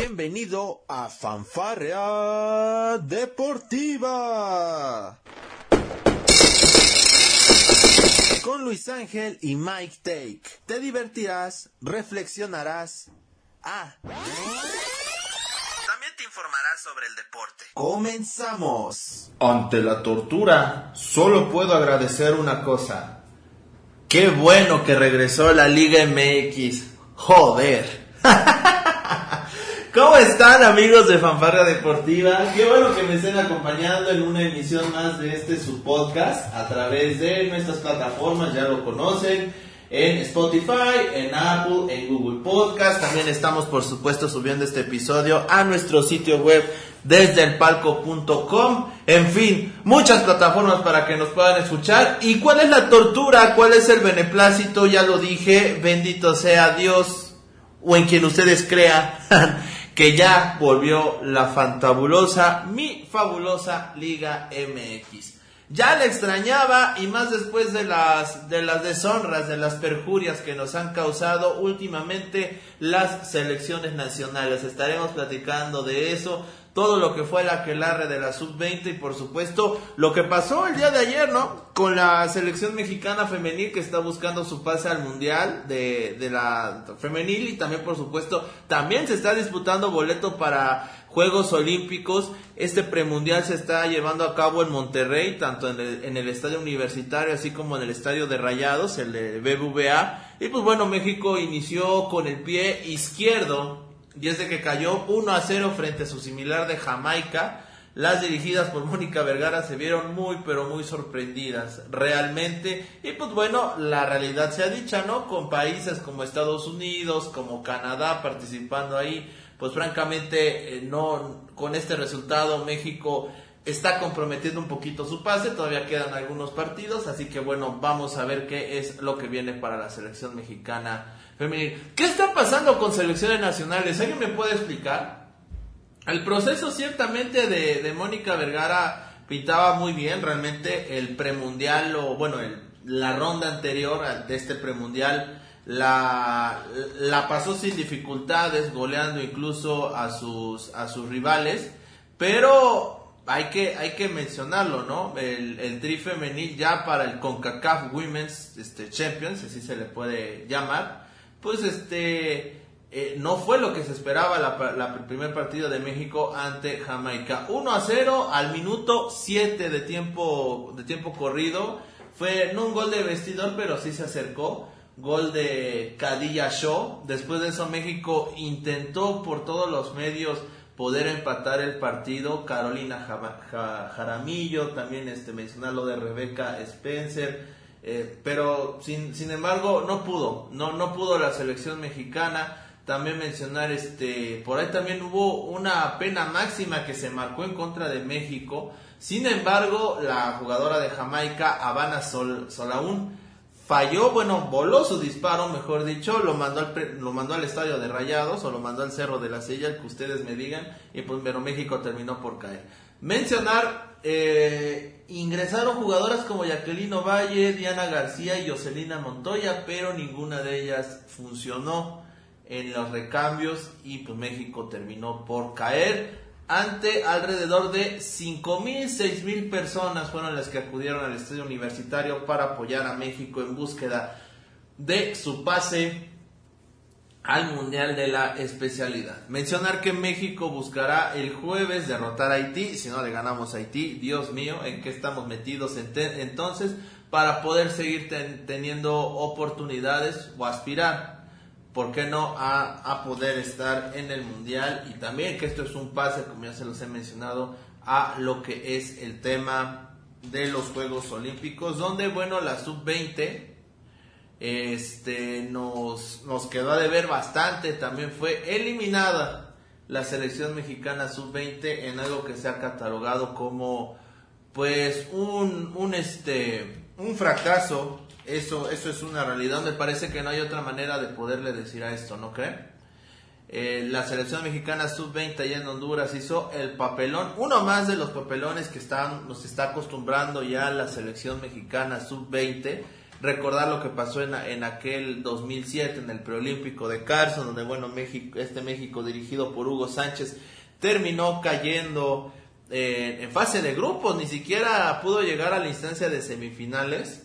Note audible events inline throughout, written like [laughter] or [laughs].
Bienvenido a Fanfarrea Deportiva. Con Luis Ángel y Mike Take. Te divertirás, reflexionarás. Ah. También te informarás sobre el deporte. Comenzamos. Ante la tortura, solo puedo agradecer una cosa. Qué bueno que regresó la Liga MX. Joder. [laughs] ¿Cómo están amigos de Fanfarria Deportiva? Qué bueno que me estén acompañando en una emisión más de este su podcast a través de nuestras plataformas, ya lo conocen, en Spotify, en Apple, en Google Podcast. También estamos por supuesto subiendo este episodio a nuestro sitio web desde el palco.com. En fin, muchas plataformas para que nos puedan escuchar. ¿Y cuál es la tortura? ¿Cuál es el beneplácito? Ya lo dije, bendito sea Dios o en quien ustedes crean. [laughs] que ya volvió la fantabulosa, mi fabulosa Liga MX. Ya la extrañaba y más después de las, de las deshonras, de las perjurias que nos han causado últimamente las selecciones nacionales. Estaremos platicando de eso, todo lo que fue el aquelarre de la sub-20 y por supuesto lo que pasó el día de ayer, ¿no? Con la selección mexicana femenil que está buscando su pase al mundial de, de la femenil y también por supuesto también se está disputando boleto para Juegos Olímpicos. Este premundial se está llevando a cabo en Monterrey, tanto en el, en el estadio universitario así como en el estadio de Rayados, el de BBVA. Y pues bueno, México inició con el pie izquierdo y es de que cayó 1 a 0 frente a su similar de Jamaica. Las dirigidas por Mónica Vergara se vieron muy pero muy sorprendidas realmente y pues bueno, la realidad se ha dicha, ¿no? Con países como Estados Unidos, como Canadá participando ahí, pues francamente eh, no con este resultado México está comprometiendo un poquito su pase, todavía quedan algunos partidos, así que bueno, vamos a ver qué es lo que viene para la selección mexicana femenil. ¿Qué está pasando con selecciones nacionales? ¿Alguien me puede explicar? El proceso ciertamente de, de Mónica Vergara pintaba muy bien, realmente el premundial o bueno, el, la ronda anterior de este premundial la, la pasó sin dificultades, goleando incluso a sus, a sus rivales, pero hay que, hay que mencionarlo, ¿no? El, el tri femenil ya para el CONCACAF Women's este, Champions, así se le puede llamar, pues este eh, no fue lo que se esperaba la, la, primer partido de México ante Jamaica. 1 a 0 al minuto 7 de tiempo, de tiempo corrido. Fue no un gol de vestidor, pero sí se acercó. Gol de Cadilla Show. Después de eso México intentó por todos los medios poder empatar el partido. Carolina Jaramillo, también este, mencionar lo de Rebeca Spencer. Eh, pero sin, sin embargo no pudo, no, no pudo la selección mexicana. También mencionar, este, por ahí también hubo una pena máxima que se marcó en contra de México. Sin embargo, la jugadora de Jamaica, Habana Sol, Solaún, falló, bueno, voló su disparo, mejor dicho, lo mandó al, lo mandó al estadio de Rayados o lo mandó al Cerro de la Silla, el que ustedes me digan, y pues, pero México terminó por caer. Mencionar, eh, ingresaron jugadoras como Jacqueline Valle, Diana García y Jocelina Montoya, pero ninguna de ellas funcionó en los recambios y pues México terminó por caer ante alrededor de 5.000, 6.000 personas fueron las que acudieron al estadio universitario para apoyar a México en búsqueda de su pase al Mundial de la especialidad. Mencionar que México buscará el jueves derrotar a Haití, si no le ganamos a Haití, Dios mío, ¿en qué estamos metidos entonces? Para poder seguir teniendo oportunidades o aspirar, ¿por qué no?, a, a poder estar en el Mundial y también que esto es un pase, como ya se los he mencionado, a lo que es el tema de los Juegos Olímpicos, donde, bueno, la sub-20 este nos, nos quedó a deber bastante, también fue eliminada la selección mexicana sub-20 en algo que se ha catalogado como pues un, un este un fracaso, eso, eso es una realidad, me parece que no hay otra manera de poderle decir a esto, ¿no creen? Eh, la selección mexicana sub-20 allá en Honduras hizo el papelón, uno más de los papelones que están, nos está acostumbrando ya la selección mexicana sub-20 recordar lo que pasó en, en aquel 2007 en el preolímpico de Carson, donde bueno, México, este México dirigido por Hugo Sánchez terminó cayendo eh, en fase de grupos, ni siquiera pudo llegar a la instancia de semifinales.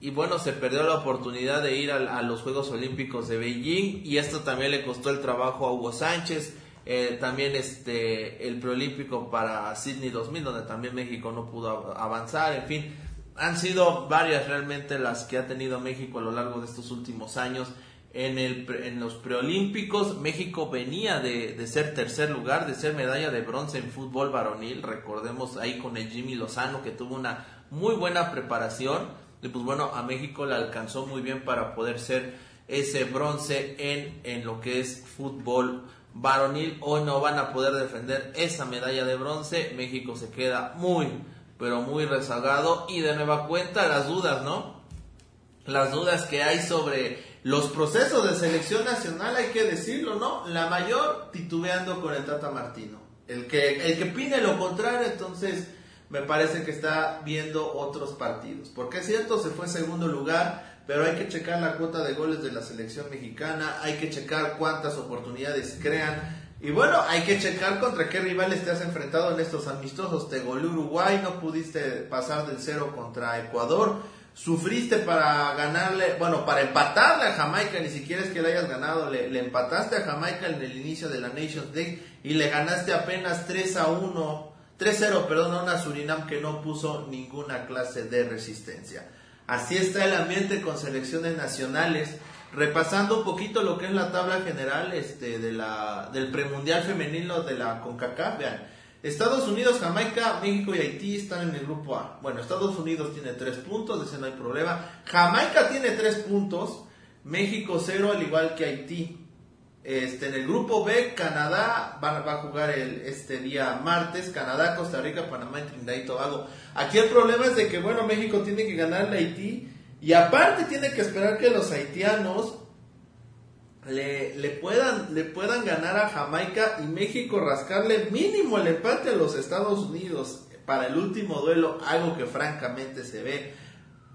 Y bueno, se perdió la oportunidad de ir a, los Juegos Olímpicos de Beijing y esto también le costó el trabajo a Hugo Sánchez. Eh, también este el preolímpico para Sydney 2000 donde también México no pudo avanzar en fin han sido varias realmente las que ha tenido México a lo largo de estos últimos años. En, el, en los preolímpicos, México venía de, de, ser tercer lugar, de ser medalla de bronce en fútbol varonil. Recordemos ahí con el Jimmy Lozano que tuvo una muy buena preparación. Y pues bueno, a México le alcanzó muy bien para poder ser ese bronce en, en lo que es fútbol varonil. Hoy no van a poder defender esa medalla de bronce. México se queda muy, pero muy rezagado y de nueva cuenta las dudas, ¿no? Las dudas que hay sobre los procesos de selección nacional, hay que decirlo, ¿no? La mayor titubeando con el Tata Martino. El que, el que pide lo contrario, entonces me parece que está viendo otros partidos. Porque es cierto, se fue segundo lugar, pero hay que checar la cuota de goles de la selección mexicana, hay que checar cuántas oportunidades crean, y bueno, hay que checar contra qué rivales te has enfrentado en estos amistosos. Te goleó Uruguay, no pudiste pasar del cero contra Ecuador. Sufriste para ganarle, bueno, para empatarle a Jamaica, ni siquiera es que le hayas ganado, le, le empataste a Jamaica en el inicio de la Nations League y le ganaste apenas 3 a 1, 3-0, perdón, a una Surinam que no puso ninguna clase de resistencia. Así está el ambiente con selecciones nacionales repasando un poquito lo que es la tabla general este, de la, del premundial femenino de la CONCACAF, vean, Estados Unidos, Jamaica, México y Haití están en el grupo A. Bueno, Estados Unidos tiene tres puntos, ese no hay problema. Jamaica tiene tres puntos, México cero, al igual que Haití. Este, en el grupo B, Canadá va, va, a jugar el, este día martes, Canadá, Costa Rica, Panamá y Trinidad y Tobago. Aquí el problema es de que, bueno, México tiene que ganar a Haití y aparte tiene que esperar que los haitianos le, le, puedan, le puedan ganar a Jamaica y México rascarle mínimo el empate a los Estados Unidos para el último duelo, algo que francamente se ve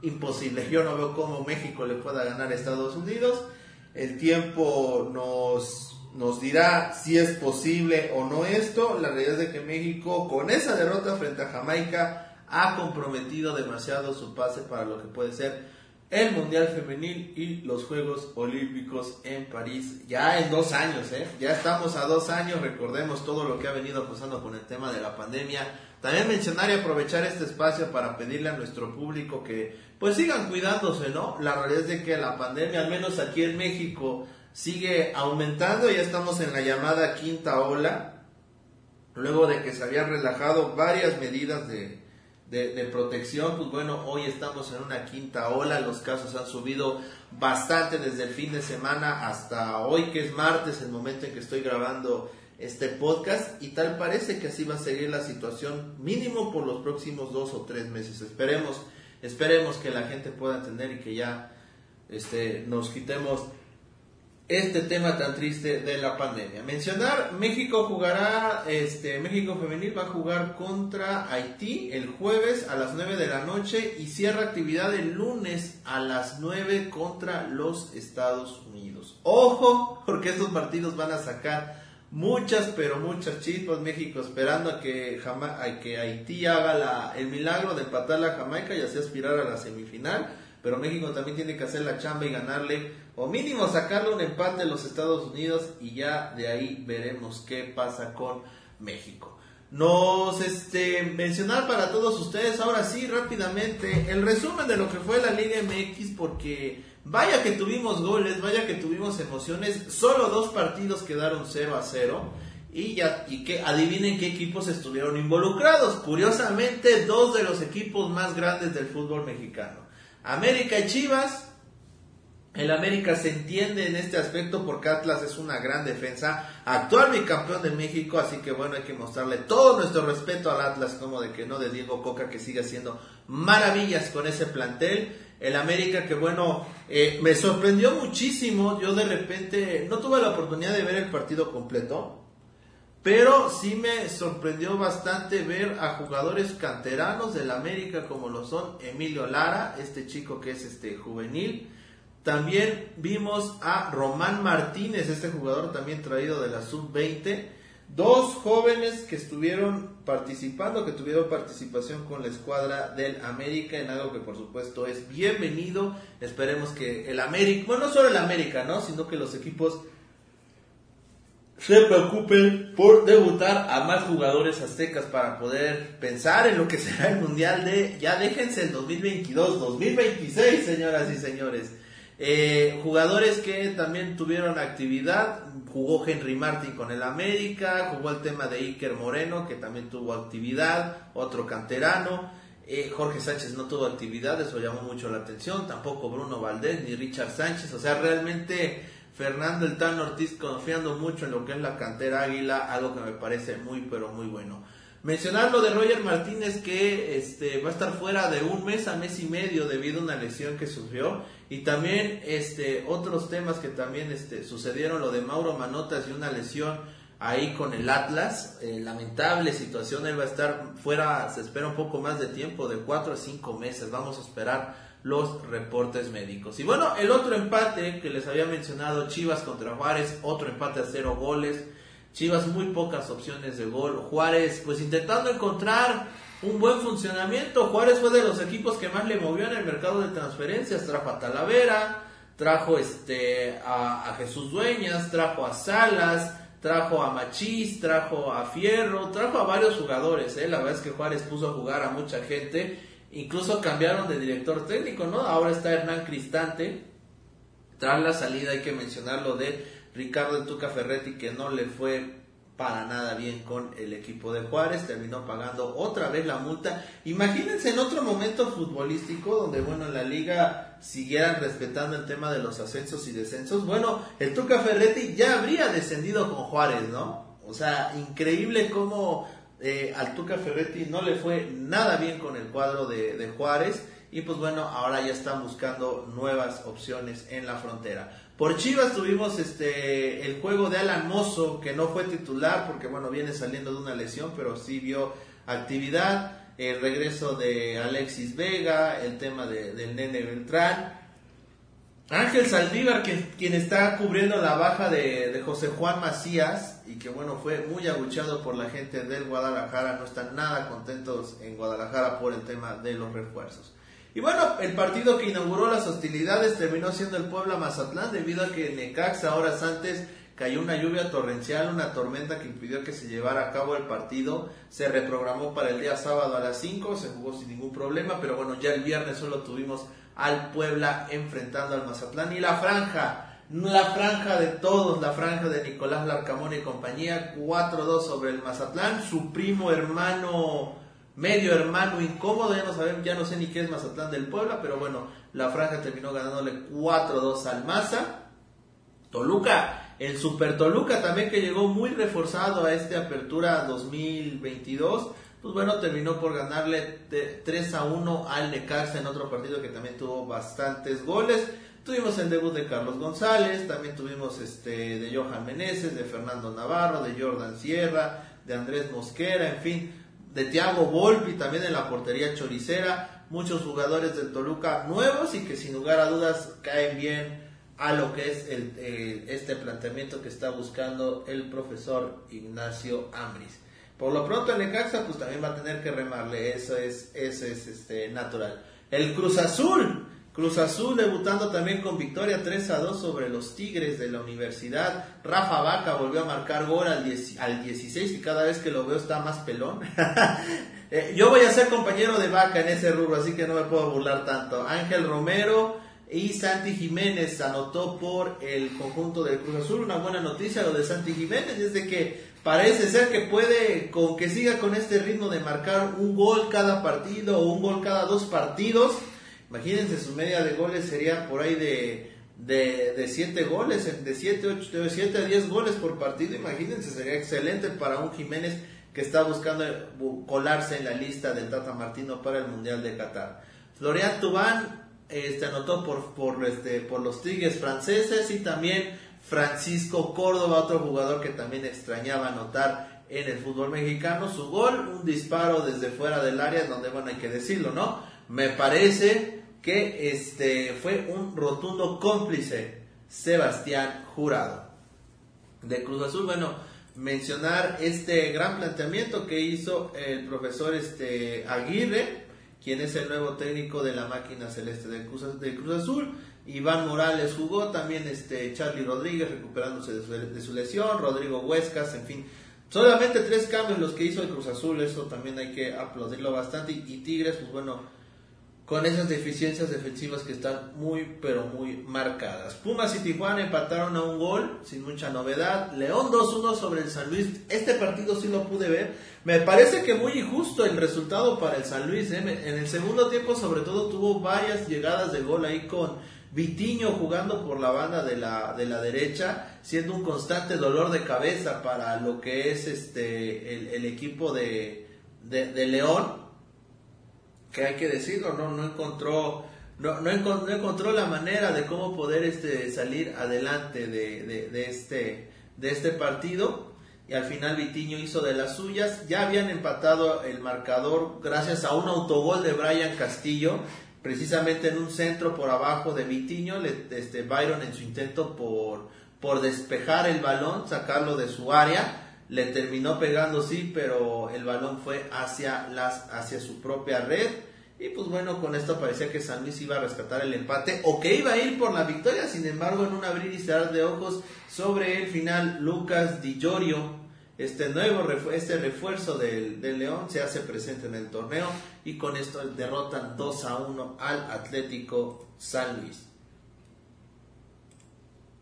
imposible. Yo no veo cómo México le pueda ganar a Estados Unidos. El tiempo nos, nos dirá si es posible o no esto. La realidad es que México con esa derrota frente a Jamaica ha comprometido demasiado su pase para lo que puede ser el Mundial Femenil y los Juegos Olímpicos en París. Ya en dos años, ¿eh? Ya estamos a dos años, recordemos todo lo que ha venido pasando con el tema de la pandemia. También mencionar y aprovechar este espacio para pedirle a nuestro público que pues sigan cuidándose, ¿no? La realidad es de que la pandemia, al menos aquí en México, sigue aumentando, ya estamos en la llamada quinta ola, luego de que se habían relajado varias medidas de, de, protección, pues bueno, hoy estamos en una quinta ola, los casos han subido bastante desde el fin de semana hasta hoy que es martes, el momento en que estoy grabando este podcast y tal parece que así va a seguir la situación mínimo por los próximos dos o tres meses. Esperemos, esperemos que la gente pueda entender y que ya este, nos quitemos este tema tan triste de la pandemia. Mencionar, México jugará, este, México Femenil va a jugar contra Haití el jueves a las 9 de la noche y cierra actividad el lunes a las 9 contra los Estados Unidos. Ojo, porque estos partidos van a sacar muchas, pero muchas chispas. México esperando a que, a que Haití haga la, el milagro de empatar a Jamaica y así aspirar a la semifinal pero México también tiene que hacer la chamba y ganarle, o mínimo sacarle un empate a los Estados Unidos y ya de ahí veremos qué pasa con México. Nos este mencionar para todos ustedes ahora sí rápidamente el resumen de lo que fue la Liga MX porque vaya que tuvimos goles, vaya que tuvimos emociones, solo dos partidos quedaron 0 a 0 y ya y que adivinen qué equipos estuvieron involucrados. Curiosamente, dos de los equipos más grandes del fútbol mexicano. América y Chivas. El América se entiende en este aspecto porque Atlas es una gran defensa, actual bicampeón de México, así que bueno, hay que mostrarle todo nuestro respeto al Atlas, como de que no de Diego Coca, que sigue haciendo maravillas con ese plantel. El América que bueno, eh, me sorprendió muchísimo, yo de repente no tuve la oportunidad de ver el partido completo, Pero sí me sorprendió bastante ver a jugadores canteranos del América como lo son Emilio Lara, este chico que es este juvenil. También vimos a Román Martínez, este jugador también traído de la sub-20. Dos jóvenes que estuvieron participando, que tuvieron participación con la escuadra del América en algo que por supuesto es bienvenido. Esperemos que el América, bueno, no solo el América, ¿no? Sino que los equipos se preocupen por debutar a más jugadores aztecas para poder pensar en lo que será el Mundial de, ya déjense el 2022, 2026, señoras y señores. Eh, jugadores que también tuvieron actividad, jugó Henry Martin con el América, jugó el tema de Iker Moreno, que también tuvo actividad, otro canterano. Eh, Jorge Sánchez no tuvo actividad, eso llamó mucho la atención, tampoco Bruno Valdés ni Richard Sánchez, o sea, realmente Fernando el Tan Ortiz confiando mucho en lo que es la cantera Águila, algo que me parece muy pero muy bueno. Mencionar lo de Roger Martínez que este, va a estar fuera de un mes a mes y medio debido a una lesión que sufrió y también este, otros temas que también este, sucedieron, lo de Mauro Manotas y una lesión ahí con el Atlas, eh, lamentable situación, él va a estar fuera, se espera un poco más de tiempo, de cuatro a cinco meses, vamos a esperar los reportes médicos. Y bueno, el otro empate que les había mencionado, Chivas contra Juárez, otro empate a cero goles. Chivas muy pocas opciones de gol. Juárez pues intentando encontrar un buen funcionamiento. Juárez fue de los equipos que más le movió en el mercado de transferencias. Trajo a Talavera, trajo este a, Jesús Dueñas, trajo a Salas, trajo a Machís, trajo a Fierro, trajo a varios jugadores. ¿eh? La verdad es que Juárez puso a jugar a mucha gente Incluso cambiaron de director técnico, ¿no? Ahora está Hernán Cristante. Tras la salida hay que mencionarlo de Ricardo Tuca Ferretti que no le fue para nada bien con el equipo de Juárez, terminó pagando otra vez la multa. Imagínense en otro momento futbolístico donde, bueno, en la liga siguieran respetando el tema de los ascensos y descensos. Bueno, el Tuca Ferretti ya habría descendido con Juárez, ¿no? O sea, increíble cómo eh, al Tuca Ferretti no le fue nada bien con el cuadro de, Juárez y pues bueno, ahora ya están buscando nuevas opciones en la frontera. Por Chivas tuvimos este el juego de Alan Mozo, que no fue titular porque bueno, viene saliendo de una lesión, pero sí vio actividad, el regreso de Alexis Vega, el tema de, del Nene Beltrán, Ángel Saldívar, que, quien está cubriendo la baja de, José Juan Macías y que bueno, fue muy aguchado por la gente del Guadalajara, no están nada contentos en Guadalajara por el tema de los refuerzos. Y bueno, el partido que inauguró las hostilidades terminó siendo el Puebla Mazatlán debido a que en Necaxa horas antes cayó una lluvia torrencial, una tormenta que impidió que se llevara a cabo el partido. Se reprogramó para el día sábado a las 5, se jugó sin ningún problema, pero bueno, ya el viernes solo tuvimos al Puebla enfrentando al Mazatlán. Y la franja, la franja de todos, la franja de Nicolás Larcamón y compañía, 4-2 sobre el Mazatlán. Su primo hermano, medio hermano incómodo, ya no sabemos, ya no sé ni qué es Mazatlán del Puebla, pero bueno, la franja terminó ganándole 4-2 al Maza. Toluca, el Super Toluca también que llegó muy reforzado a esta apertura 2022 pues bueno, terminó por ganarle 3 a 1 al Necaxa en otro partido que también tuvo bastantes goles. Tuvimos el debut de Carlos González, también tuvimos este de Johan Meneses, de Fernando Navarro, de Jordan Sierra, de Andrés Mosquera, en fin, de Thiago Volpi también en la portería choricera, muchos jugadores del Toluca nuevos y que sin lugar a dudas caen bien a lo que es el, eh, este planteamiento que está buscando el profesor Ignacio Ambris. Por lo pronto el Necaxa pues también va a tener que remarle, eso es, eso es este, natural. El Cruz Azul, Cruz Azul debutando también con victoria 3 a 2 sobre los Tigres de la Universidad. Rafa Vaca volvió a marcar gol al, 16 y cada vez que lo veo está más pelón. [laughs] Eh, yo voy a ser compañero de Vaca en ese rubro, así que no me puedo burlar tanto. Ángel Romero y Santi Jiménez anotó por el conjunto del Cruz Azul. Una buena noticia lo de Santi Jiménez es de que parece ser que puede, con que siga con este ritmo de marcar un gol cada partido o un gol cada dos partidos. Imagínense, su media de goles sería por ahí de, de, siete goles, de 7 de siete a 10 goles por partido. Imagínense, sería excelente para un Jiménez que está buscando colarse en la lista del Tata Martino para el Mundial de Qatar. Florian Tubán este, anotó por, por, este, por los Tigres franceses y también Francisco Córdoba, otro jugador que también extrañaba anotar en el fútbol mexicano. Su gol, un disparo desde fuera del área, donde, bueno, hay que decirlo, ¿no? Me parece que este fue un rotundo cómplice Sebastián Jurado. De Cruz Azul, bueno, mencionar este gran planteamiento que hizo el profesor este Aguirre, quien es el nuevo técnico de la máquina celeste del Cruz, Cruz Azul. Iván Morales jugó, también este Charlie Rodríguez recuperándose de su, lesión, Rodrigo Huescas, en fin. Solamente tres cambios los que hizo el Cruz Azul, eso también hay que aplaudirlo bastante. y Tigres, pues bueno, con esas deficiencias defensivas que están muy, pero muy marcadas. Pumas y Tijuana empataron a un gol, sin mucha novedad. León 2-1 sobre el San Luis. Este partido sí lo pude ver. Me parece que muy injusto el resultado para el San Luis. ¿eh? En el segundo tiempo, sobre todo, tuvo varias llegadas de gol ahí con Vitiño jugando por la banda de la, de la derecha, siendo un constante dolor de cabeza para lo que es este el, equipo de, de León que hay que decirlo, no, no encontró, no, no, encontró, la manera de cómo poder este, salir adelante de, de, este, de este partido. Y al final Vitiño hizo de las suyas. Ya habían empatado el marcador gracias a un autogol de Brian Castillo, precisamente en un centro por abajo de Vitiño. este, Byron en su intento por, por despejar el balón, sacarlo de su área le terminó pegando sí, pero el balón fue hacia las hacia su propia red y pues bueno, con esto parecía que San Luis iba a rescatar el empate o que iba a ir por la victoria, sin embargo, en un abrir y cerrar de ojos sobre el final Lucas Di Giorgio, este nuevo este refuerzo del, del, León se hace presente en el torneo y con esto derrotan 2 a 1 al Atlético San Luis.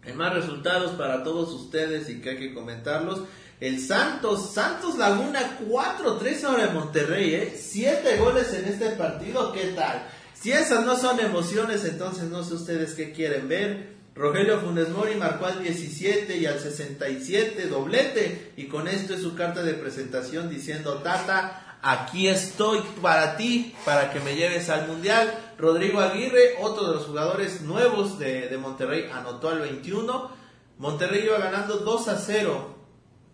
Hay más resultados para todos ustedes y que hay que comentarlos. El Santos, Santos Laguna 4-3 ahora en Monterrey, ¿eh? 7 goles en este partido, ¿qué tal? Si esas no son emociones, entonces no sé ustedes qué quieren ver. Rogelio Funes Mori marcó al 17 y al 67 doblete y con esto es su carta de presentación diciendo Tata, aquí estoy para ti, para que me lleves al Mundial. Rodrigo Aguirre, otro de los jugadores nuevos de, de Monterrey, anotó al 21. Monterrey iba ganando 2 a 0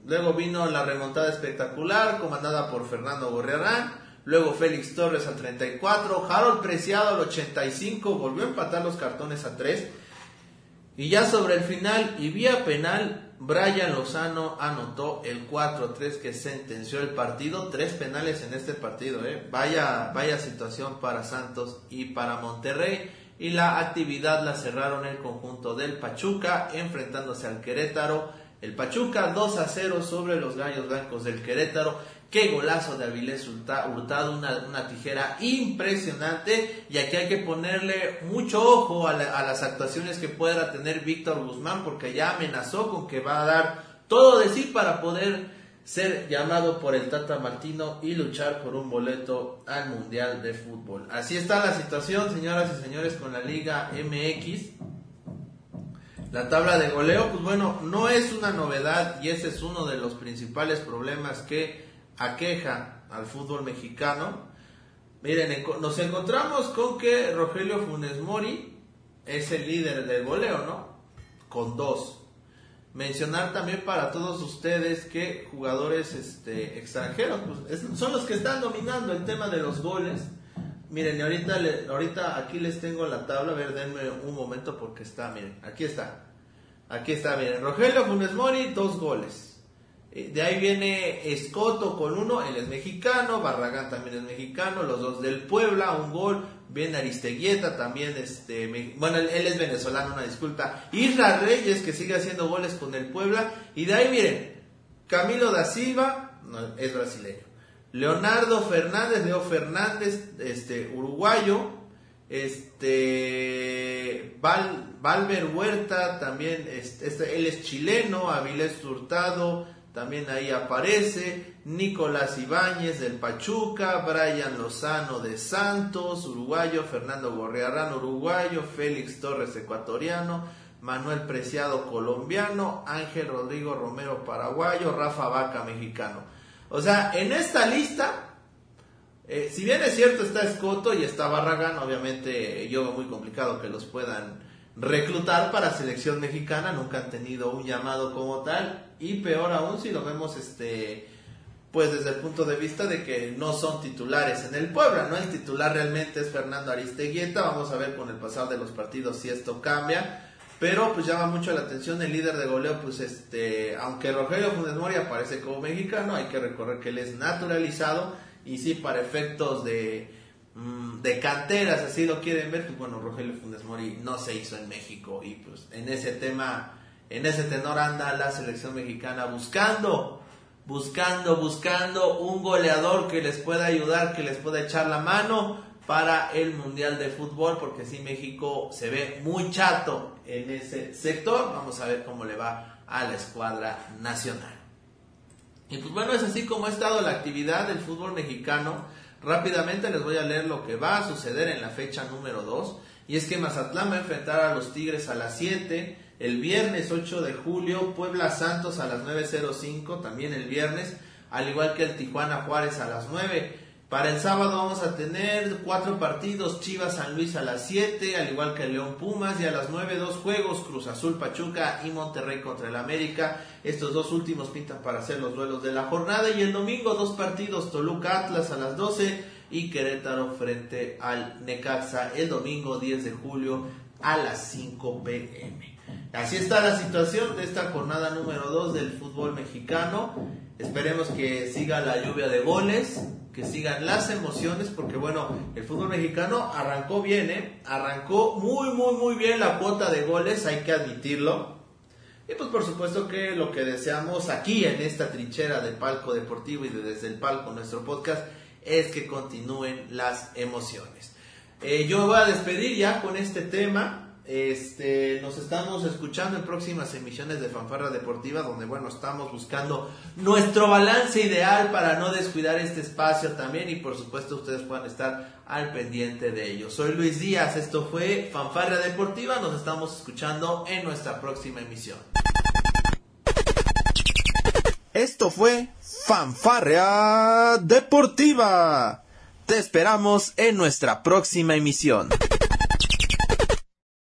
Luego vino la remontada espectacular, comandada por Fernando Gorriarán. Luego Félix Torres al 34. Harold Preciado al 85. Volvió a empatar los cartones a 3. Y ya sobre el final y vía penal, Brian Lozano anotó el 4-3 que sentenció el partido. Tres penales en este partido. ¿eh? Vaya, vaya situación para Santos y para Monterrey. Y la actividad la cerraron el conjunto del Pachuca enfrentándose al Querétaro el Pachuca 2 a 0 sobre los Gallos Blancos del Querétaro. Qué golazo de Avilés Hurtado, una, tijera impresionante. Y aquí hay que ponerle mucho ojo a, las actuaciones que pueda tener Víctor Guzmán, porque ya amenazó con que va a dar todo de sí para poder ser llamado por el Tata Martino y luchar por un boleto al Mundial de Fútbol. Así está la situación, señoras y señores, con la Liga MX. La tabla de goleo, pues bueno, no es una novedad y ese es uno de los principales problemas que aqueja al fútbol mexicano. Miren, nos encontramos con que Rogelio Funes Mori es el líder del goleo, ¿no? Con dos. Mencionar también para todos ustedes que jugadores este, extranjeros pues, son los que están dominando el tema de los goles. Miren, ahorita, ahorita aquí les tengo la tabla, a ver, denme un momento porque está, miren, aquí está. Aquí está, miren, Rogelio Funes Mori, dos goles. Eh, de ahí viene Escoto con uno, él es mexicano, Barragán también es mexicano, los dos del Puebla, un gol, viene Aristeguieta también, este, bueno, él, es venezolano, una disculpa, Isra Reyes que sigue haciendo goles con el Puebla, y de ahí miren, Camilo da Silva, es brasileño, Leonardo Fernández, Leo Fernández, este, uruguayo, este, Val, Valver Huerta, también, este, él es chileno, Avilés Hurtado, también ahí aparece, Nicolás Ibáñez del Pachuca, Brian Lozano de Santos, uruguayo, Fernando Gorriarán, uruguayo, Félix Torres, ecuatoriano, Manuel Preciado, colombiano, Ángel Rodrigo Romero, paraguayo, Rafa Vaca, mexicano. O sea, en esta lista, eh, si bien es cierto está Escoto y está Barragán, obviamente yo veo muy complicado que los puedan reclutar para selección mexicana, nunca han tenido un llamado como tal y peor aún si lo vemos este pues desde el punto de vista de que no son titulares en el Puebla, ¿no? El titular realmente es Fernando Aristeguieta, vamos a ver con el pasar de los partidos si esto cambia, pero pues llama mucho la atención el líder de goleo, pues este, aunque Rogelio Funes Mori aparece como mexicano, hay que recorrer que él es naturalizado y sí para efectos de mm, de canteras, así lo quieren ver, pues bueno, Rogelio Funes Mori no se hizo en México y pues en ese tema, en ese tenor anda la selección mexicana buscando buscando, buscando un goleador que les pueda ayudar, que les pueda echar la mano para el Mundial de Fútbol, porque si México se ve muy chato en ese sector. Vamos a ver cómo le va a la escuadra nacional. Y pues bueno, es así como ha estado la actividad del fútbol mexicano. Rápidamente les voy a leer lo que va a suceder en la fecha número 2. Y es que Mazatlán va a enfrentar a los Tigres a las 7. El viernes 8 de julio, Puebla Santos a las 9.05, también el viernes, al igual que el Tijuana Juárez a las 9. Para el sábado vamos a tener cuatro partidos, Chivas San Luis a las 7, al igual que León Pumas, y a las 9 dos juegos, Cruz Azul Pachuca y Monterrey contra el América. Estos dos últimos pintan para hacer los duelos de la jornada. Y el domingo dos partidos, Toluca Atlas a las 12 y Querétaro frente al Necaxa el domingo 10 de julio a las 5 pm. Así está la situación de esta jornada número 2 del fútbol mexicano. Esperemos que siga la lluvia de goles, que sigan las emociones, porque bueno, el fútbol mexicano arrancó bien, ¿eh? Arrancó muy, muy, muy bien la cuota de goles, hay que admitirlo. Y pues por supuesto que lo que deseamos aquí en esta trinchera de palco deportivo y de desde el palco nuestro podcast es que continúen las emociones. Eh, yo voy a despedir ya con este tema. Este, nos estamos escuchando en próximas emisiones de Fanfarra Deportiva, donde bueno, estamos buscando nuestro balance ideal para no descuidar este espacio también y por supuesto ustedes puedan estar al pendiente de ello. Soy Luis Díaz, esto fue Fanfarra Deportiva, nos estamos escuchando en nuestra próxima emisión. Esto fue Fanfarra Deportiva. Te esperamos en nuestra próxima emisión.